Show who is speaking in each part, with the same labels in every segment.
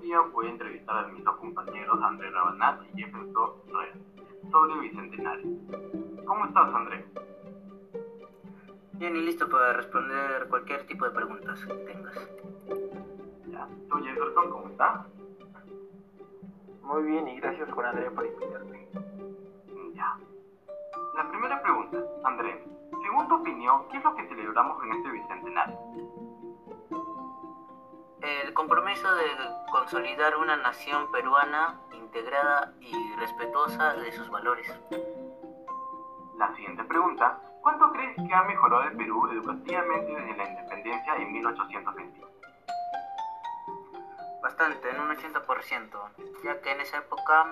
Speaker 1: día voy a entrevistar a mis dos compañeros André Rabanat y Jefferson Red sobre Bicentenario. ¿Cómo estás, André?
Speaker 2: Bien y listo para responder cualquier tipo de preguntas que tengas.
Speaker 1: Ya. ¿Tú, Jefferson, cómo estás?
Speaker 3: Muy bien y gracias Juan André por invitarme.
Speaker 1: Ya. La primera pregunta, André, según tu opinión, ¿qué es lo que celebramos en este Bicentenario?
Speaker 2: El compromiso de consolidar una nación peruana integrada y respetuosa de sus valores.
Speaker 1: La siguiente pregunta, ¿cuánto crees que ha mejorado el Perú educativamente desde la independencia en 1821?
Speaker 2: Bastante, en un 80%, ya que en esa época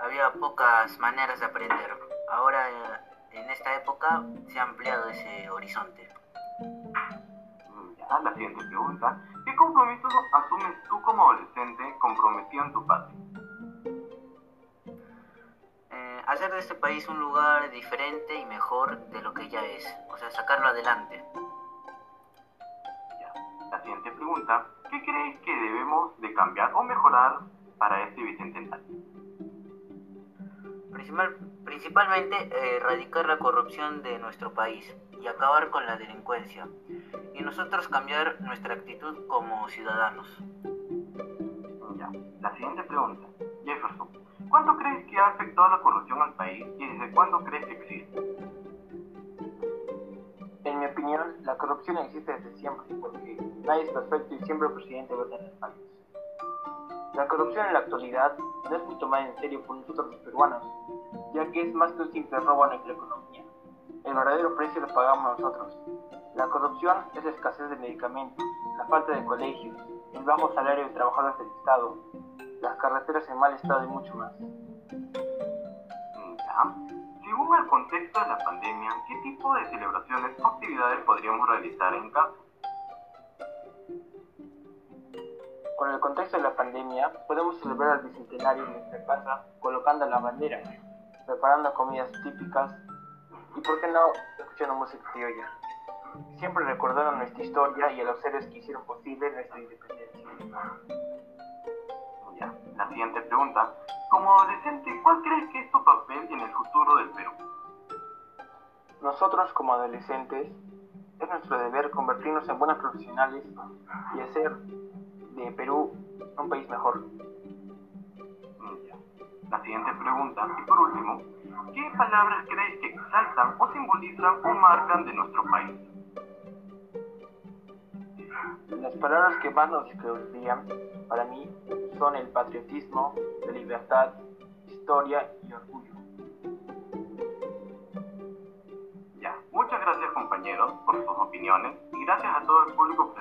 Speaker 2: había pocas maneras de aprender. Ahora, eh, en esta época, se ha ampliado ese horizonte.
Speaker 1: Ya, la siguiente pregunta, ¿qué compromisos asumes tú como adolescente comprometido en tu patria?
Speaker 2: Eh, hacer de este país un lugar diferente y mejor de lo que ya es, o sea, sacarlo adelante.
Speaker 1: Ya. La siguiente pregunta, ¿qué crees que debemos de cambiar o mejorar para este bicentenario?
Speaker 2: Principal- principalmente eh, erradicar la corrupción de nuestro país y acabar con la delincuencia. Y nosotros cambiar nuestra actitud como ciudadanos.
Speaker 1: Ya. La siguiente pregunta, Jefferson, ¿cuánto crees que ha afectado la corrupción al país y desde cuándo crees que existe?
Speaker 3: En mi opinión, la corrupción existe desde siempre porque nadie es perfecto y siempre el presidente va a tener fallos. La corrupción en la actualidad no es muy tomada en serio por nosotros los peruanos, ya que es más que un simple robo a nuestra economía. El verdadero precio lo pagamos nosotros. La corrupción es la escasez de medicamentos, la falta de colegios, el bajo salario de trabajadores del Estado, las carreteras en mal estado y mucho más.
Speaker 1: Ya. Según el contexto de la pandemia, ¿qué tipo de celebraciones o actividades podríamos realizar en casa?
Speaker 3: Con el contexto de la pandemia, podemos celebrar el bicentenario en nuestra casa colocando la bandera, preparando comidas típicas y, por qué no, escuchando música criolla. Siempre recordando nuestra historia y a los héroes que hicieron posible nuestra independencia.
Speaker 1: Ya. La siguiente pregunta, como adolescente, ¿cuál crees que es tu papel en el futuro del Perú?
Speaker 3: Nosotros, como adolescentes, es nuestro deber convertirnos en buenos profesionales y hacer de Perú un país mejor.
Speaker 1: Ya. La siguiente pregunta, y por último, ¿qué palabras crees que exaltan o simbolizan o marcan de nuestro país?
Speaker 3: Las palabras que más nos describirían para mí son el patriotismo, la libertad, historia y orgullo.
Speaker 1: Ya, muchas gracias compañeros por sus opiniones y gracias a todo el público